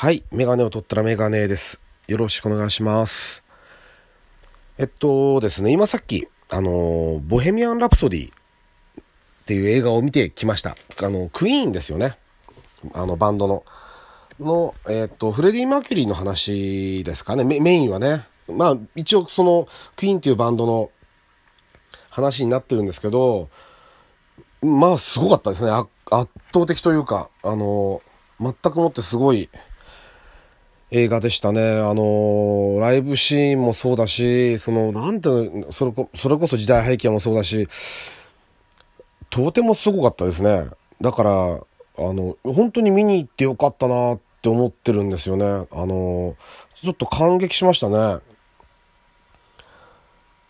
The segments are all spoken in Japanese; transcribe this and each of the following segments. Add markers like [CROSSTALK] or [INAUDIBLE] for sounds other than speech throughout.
はい。メガネを取ったらメガネです。よろしくお願いします。えっとですね、今さっき、あの、ボヘミアン・ラプソディっていう映画を見てきました。あの、クイーンですよね。あの、バンドの。の、えっと、フレディ・マーキュリーの話ですかね。メインはね。まあ、一応その、クイーンっていうバンドの話になってるんですけど、まあ、すごかったですね。圧倒的というか、あの、全くもってすごい映画でしたね。あの、ライブシーンもそうだし、その、なんていうのそれこ、それこそ時代背景もそうだし、とてもすごかったですね。だから、あの、本当に見に行ってよかったなって思ってるんですよね。あの、ちょっと感激しましたね。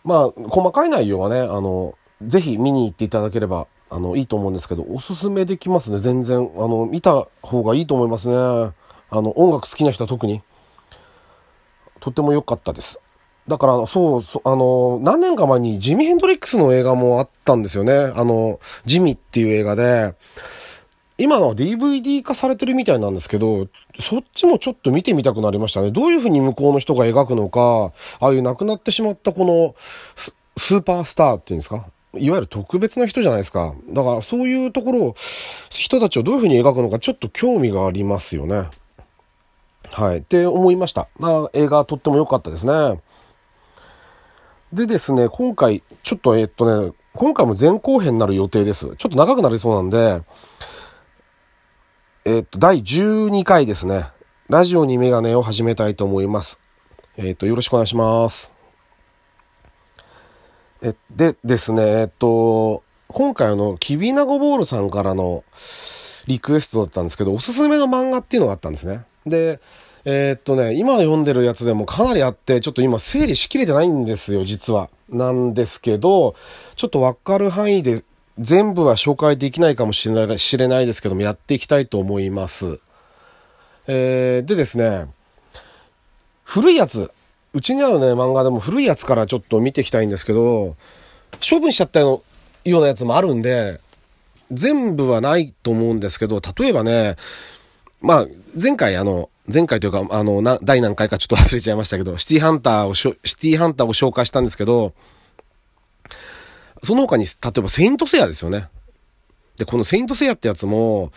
まあ、細かい内容はね、あの、ぜひ見に行っていただければ、あの、いいと思うんですけど、おすすめできますね、全然。あの、見た方がいいと思いますね。あの、音楽好きな人は特に。とっても良かったです。だから、そう、そうあの、何年か前にジミ・ヘンドリックスの映画もあったんですよね。あの、ジミっていう映画で、今のは DVD 化されてるみたいなんですけど、そっちもちょっと見てみたくなりましたね。どういうふうに向こうの人が描くのか、ああいう亡くなってしまったこのススーパースターっていうんですか？いわゆる特別な人じゃないですか。だからそういうところを、人たちをどういうふうに描くのかちょっと興味がありますよね。はい。って思いました。まあ、映画とっても良かったですね。でですね、今回、ちょっとえっとね、今回も前後編になる予定です。ちょっと長くなりそうなんで、えっと、第12回ですね。ラジオにメガネを始めたいと思います。えっと、よろしくお願いします。え、でですね、えっと、今回あの、キビナゴボールさんからのリクエストだったんですけど、おすすめの漫画っていうのがあったんですね。で、えーっとね、今読んでるやつでもかなりあって、ちょっと今整理しきれてないんですよ、実は。なんですけど、ちょっとわかる範囲で全部は紹介できないかもしれない知れないですけども、やっていきたいと思います。えー、でですね、古いやつ、うちにあるね、漫画でも古いやつからちょっと見ていきたいんですけど、処分しちゃったようなやつもあるんで、全部はないと思うんですけど、例えばね、まあ、前回あの、前回というか、あの、な、第何回かちょっと忘れちゃいましたけど、シティハンターをしょ、シティハンターを紹介したんですけど、その他に、例えばセイントセイヤですよね。で、このセイントセイヤってやつも、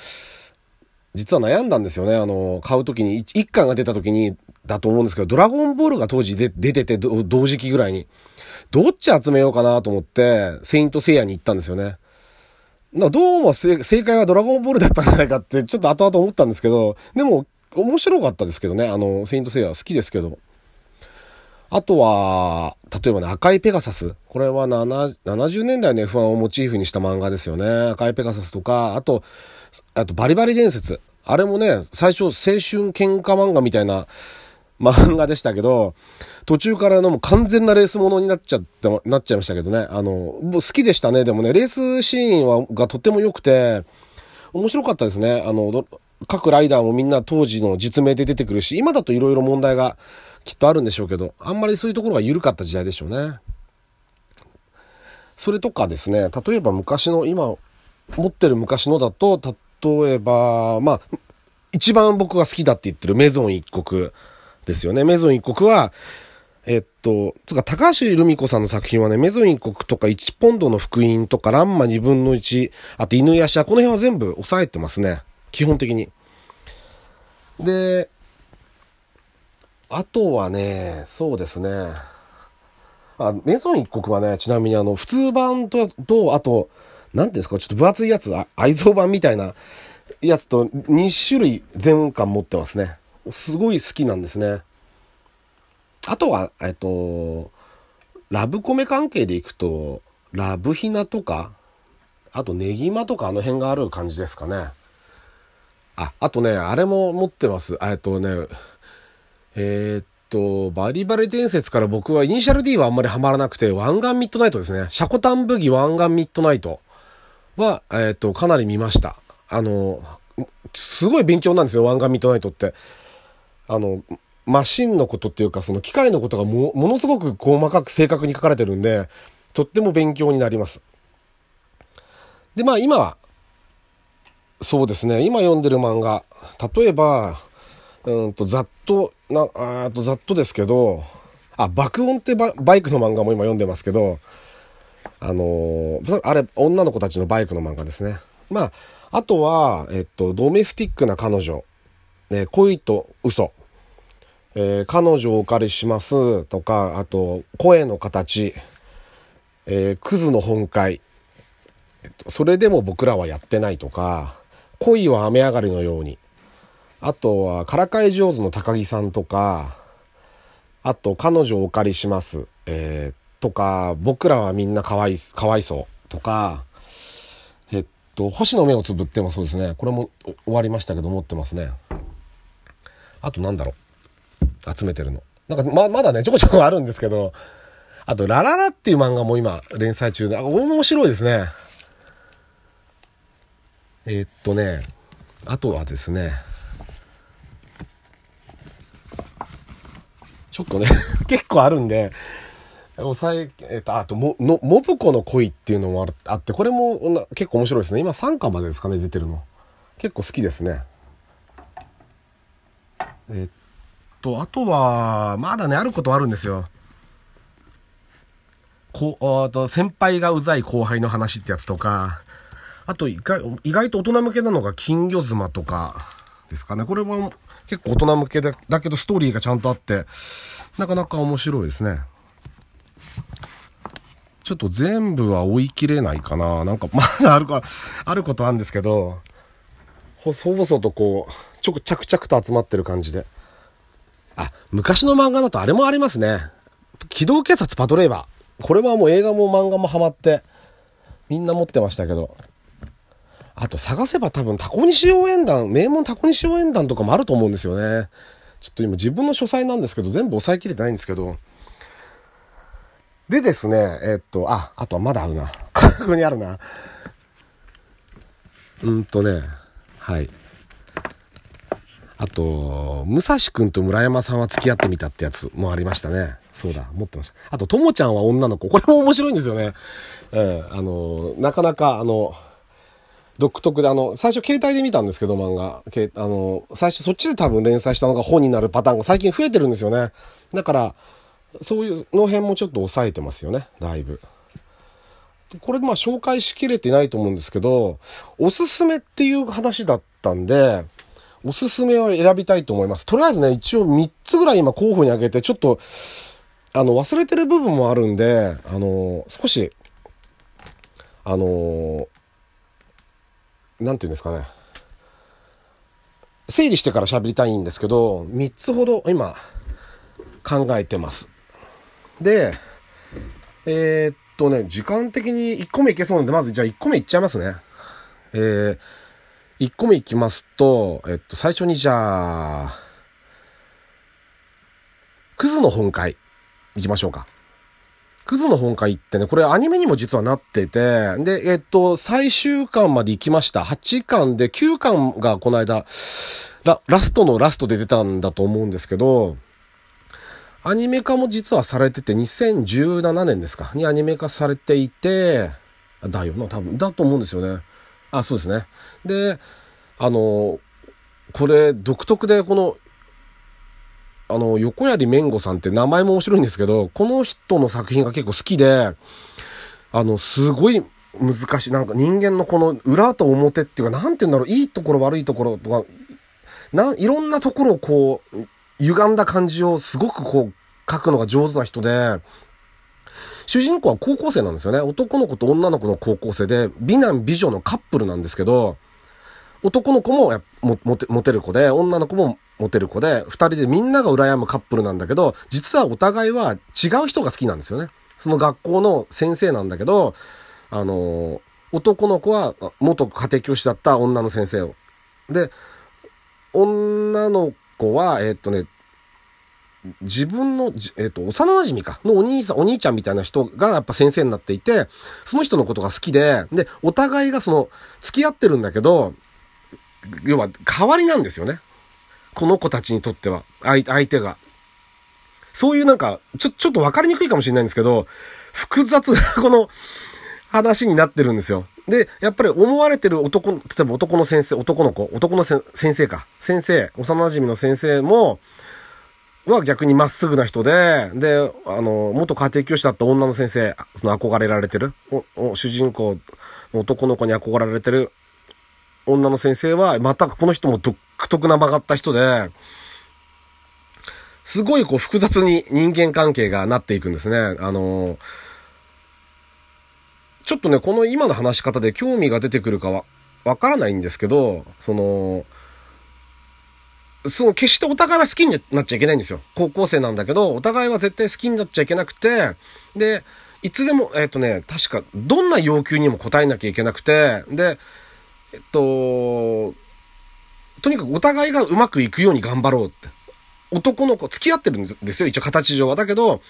実は悩んだんですよね。あの、買うときに、一一巻が出たときに、だと思うんですけど、ドラゴンボールが当時で出てて、同時期ぐらいに。どっち集めようかなと思って、セイントセイヤに行ったんですよね。などうも正解はドラゴンボールだったんじゃないかって、ちょっと後々思ったんですけど、でも、面白かったですけどね。あの、セイントセイヤ好きですけど。あとは、例えばね、赤いペガサス。これは70年代の F1 をモチーフにした漫画ですよね。赤いペガサスとか、あと、あとバリバリ伝説。あれもね、最初青春喧嘩漫画みたいな漫画でしたけど、途中からのも完全なレースものになっちゃって、なっちゃいましたけどね。あの、好きでしたね。でもね、レースシーンは、がとっても良くて、面白かったですね。あの、各ライダーもみんな当時の実名で出てくるし、今だと色々問題がきっとあるんでしょうけど、あんまりそういうところが緩かった時代でしょうね。それとかですね、例えば昔の、今持ってる昔のだと、例えば、まあ、一番僕が好きだって言ってるメゾン一国ですよね。メゾン一国は、えっと、つか、高橋留美子さんの作品はね、メゾン一国とか1ポンドの福音とか、ランマ2分の1、あと犬やしゃ、この辺は全部抑えてますね。基本的に。で、あとはね、そうですね。あ、メゾン一国はね、ちなみにあの、普通版と、と、あと、なんていうんですか、ちょっと分厚いやつ、愛蔵版みたいなやつと2種類全巻持ってますね。すごい好きなんですね。あとは、えっと、ラブコメ関係でいくと、ラブヒナとか、あとネギマとかあの辺がある感じですかね。あ、あとね、あれも持ってます。えっとね、えー、っと、バリバリ伝説から僕はイニシャル D はあんまりハマらなくて、湾岸ミッドナイトですね。シャコタンブギ湾岸ミッドナイトは、えー、っと、かなり見ました。あの、すごい勉強なんですよ、湾岸ミッドナイトって。あの、マシンのことっていうか、その機械のことがも、のすごく細かく正確に書かれてるんで、とっても勉強になります。で、まあ今は、そうですね、今読んでる漫画、例えば、うんと、ざっと、な、あとざっとですけど、あ、爆音ってババイクの漫画も今読んでますけど、あのーあれ、女の子たちのバイクの漫画ですね。まあ、あとは、えっと、ドメスティックな彼女、え恋と嘘、えー彼女をお借りします。とか、あと、声の形、えークズの本会、えっと、それでも僕らはやってないとか、恋は雨上がりのように、あとは、からかい上手の高木さんとか、あと、彼女をお借りします、えーとか、僕らはみんなかわい、かわいそう。とか、えっと、星の目をつぶってもそうですね。これも終わりましたけど持ってますね。あとなんだろう。集めてるの。なんかま、まだね、ちょこちょこあるんですけど、あと、ラララっていう漫画も今連載中で、あ、面白いですね。えーっとね、あとはですね、ちょっとね、[LAUGHS] 結構あるんで、抑え、えっと、あと、も、の、モブコの恋っていうのもあって、これも結構面白いですね。今3巻までですかね、出てるの。結構好きですね。えっと、あとは、まだね、あることはあるんですよ。こう、あと、先輩がうざい後輩の話ってやつとか、あと意外、意外と大人向けなのが金魚妻とかですかね。これも結構大人向けで、だけどストーリーがちゃんとあって、なかなか面白いですね。ちょっと全部は追い切れないかな。なんか、まだあるか、あることあるんですけど、細々とこう、ちょく着々と集まってる感じで。あ、昔の漫画だとあれもありますね。機動警察パトレーバー。これはもう映画も漫画もハマって、みんな持ってましたけど。あと探せば多分タコ西応援団、名門タコ西応援団とかもあると思うんですよね。ちょっと今自分の書斎なんですけど、全部抑えきれてないんですけど。でですね、えっと、あ、あとはまだあるな。[LAUGHS] ここにあるな。うんとね、はい。あと、武蔵くんと村山さんは付き合ってみたってやつもありましたね。そうだ、持ってました。あと、ともちゃんは女の子。これも面白いんですよね。ええあの、なかなか、あの、独特で、あの、最初携帯で見たんですけど、漫画。けあの、最初そっちで多分連載したのが本になるパターンが最近増えてるんですよね。だから、そういうの辺もちょっと抑えてますよね、だいぶ。これまあ紹介しきれてないと思うんですけど、おすすめっていう話だったんで、おすすめを選びたいと思います。とりあえずね、一応3つぐらい今候補に挙げて、ちょっと、あの、忘れてる部分もあるんで、あの、少し、あの、なんていうんですかね。整理してから喋りたいんですけど、3つほど今考えてます。で、えーっとね、時間的に1個目いけそうなんで、まずじゃあ1個目いっちゃいますね。えー、1個目いきますと、えっと、最初にじゃあ、クズの本会、いきましょうか。クズの本会ってね、これアニメにも実はなってて、で、えっと、最終巻まで行きました。8巻で9巻がこの間、ララストのラストで出たんだと思うんですけど、アニメ化も実はされてて、2017年ですか、にアニメ化されていて、だよな、多分、だと思うんですよね。あ、そうですね。で、あの、これ、独特で、この、あの、横槍めんごさんって名前も面白いんですけど、この人の作品が結構好きで、あの、すごい難しい。なんか人間のこの裏と表っていうか、なんて言うんだろう、いいところ悪いところとか、な、いろんなところをこう、歪んだ感じをすごくこう、書くのが上手な人で、主人公は高校生なんですよね。男の子と女の子の高校生で、美男美女のカップルなんですけど、男の子もモテモテる子で、女の子もモテる子で、二人でみんなが羨むカップルなんだけど、実はお互いは違う人が好きなんですよね。その学校の先生なんだけど、あの、男の子は元家庭教師だった女の先生を。で、女の子は、えーっとね、自分の、えっ、と、幼馴染か、のお兄さん、お兄ちゃんみたいな人がやっぱ先生になっていて、その人のことが好きで、で、お互いがその、付き合ってるんだけど、要は、代わりなんですよね。この子たちにとっては、相相手が。そういうなんか、ちょ、ちょっとわかりにくいかもしれないんですけど、複雑なこの話になってるんですよ。で、やっぱり思われてる男、例えば男の先生、男の子、男の先生か、先生、幼馴染の先生も、は逆にまっすぐな人で、で、あの、元家庭教師だった女の先生、その憧れられてる、主人公の男の子に憧れられてる女の先生は、またこの人も独特な曲がった人で、すごいこう複雑に人間関係がなっていくんですね。あの、ちょっとね、この今の話し方で興味が出てくるかは、わからないんですけど、その、その決してお互いは好きになっちゃいけないんですよ。高校生なんだけど、お互いは絶対好きになっちゃいけなくて、で、いつでも、えっ、ー、とね、確か、どんな要求にも応えなきゃいけなくて、で、えっと、とにかくお互いがうまくいくように頑張ろうって。男の子、付き合ってるんですよ、一応形上は。だけど、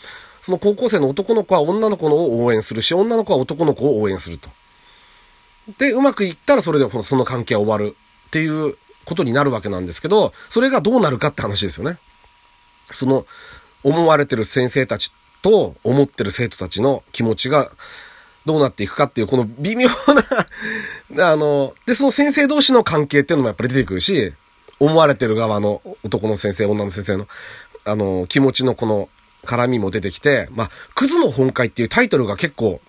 その高校生の男の子は女の子のを応援するし、女の子は男の子を応援すると。で、うまくいったらそれでその関係は終わるっていうことになるわけなんですけど、それがどうなるかって話ですよね。その、思われてる先生たちと思ってる生徒たちの気持ちがどうなっていくかっていう、この微妙な [LAUGHS] あの、で、その先生同士の関係っていうのもやっぱり出てくるし、思われてる側の男の先生、女の先生の、あの、気持ちのこの絡みも出てきて、まあ、クズの本会っていうタイトルが結構、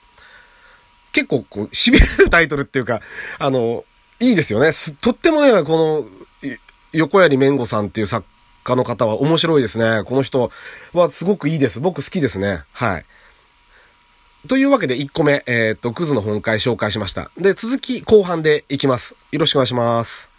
結構こう、痺れるタイトルっていうか、あの、いいですよね。とってもね、この、横槍めんごさんっていう作家の方は面白いですね。この人はすごくいいです。僕好きですね。はい。というわけで1個目、えー、っと、クズの本会紹介しました。で、続き後半でいきます。よろしくお願いします。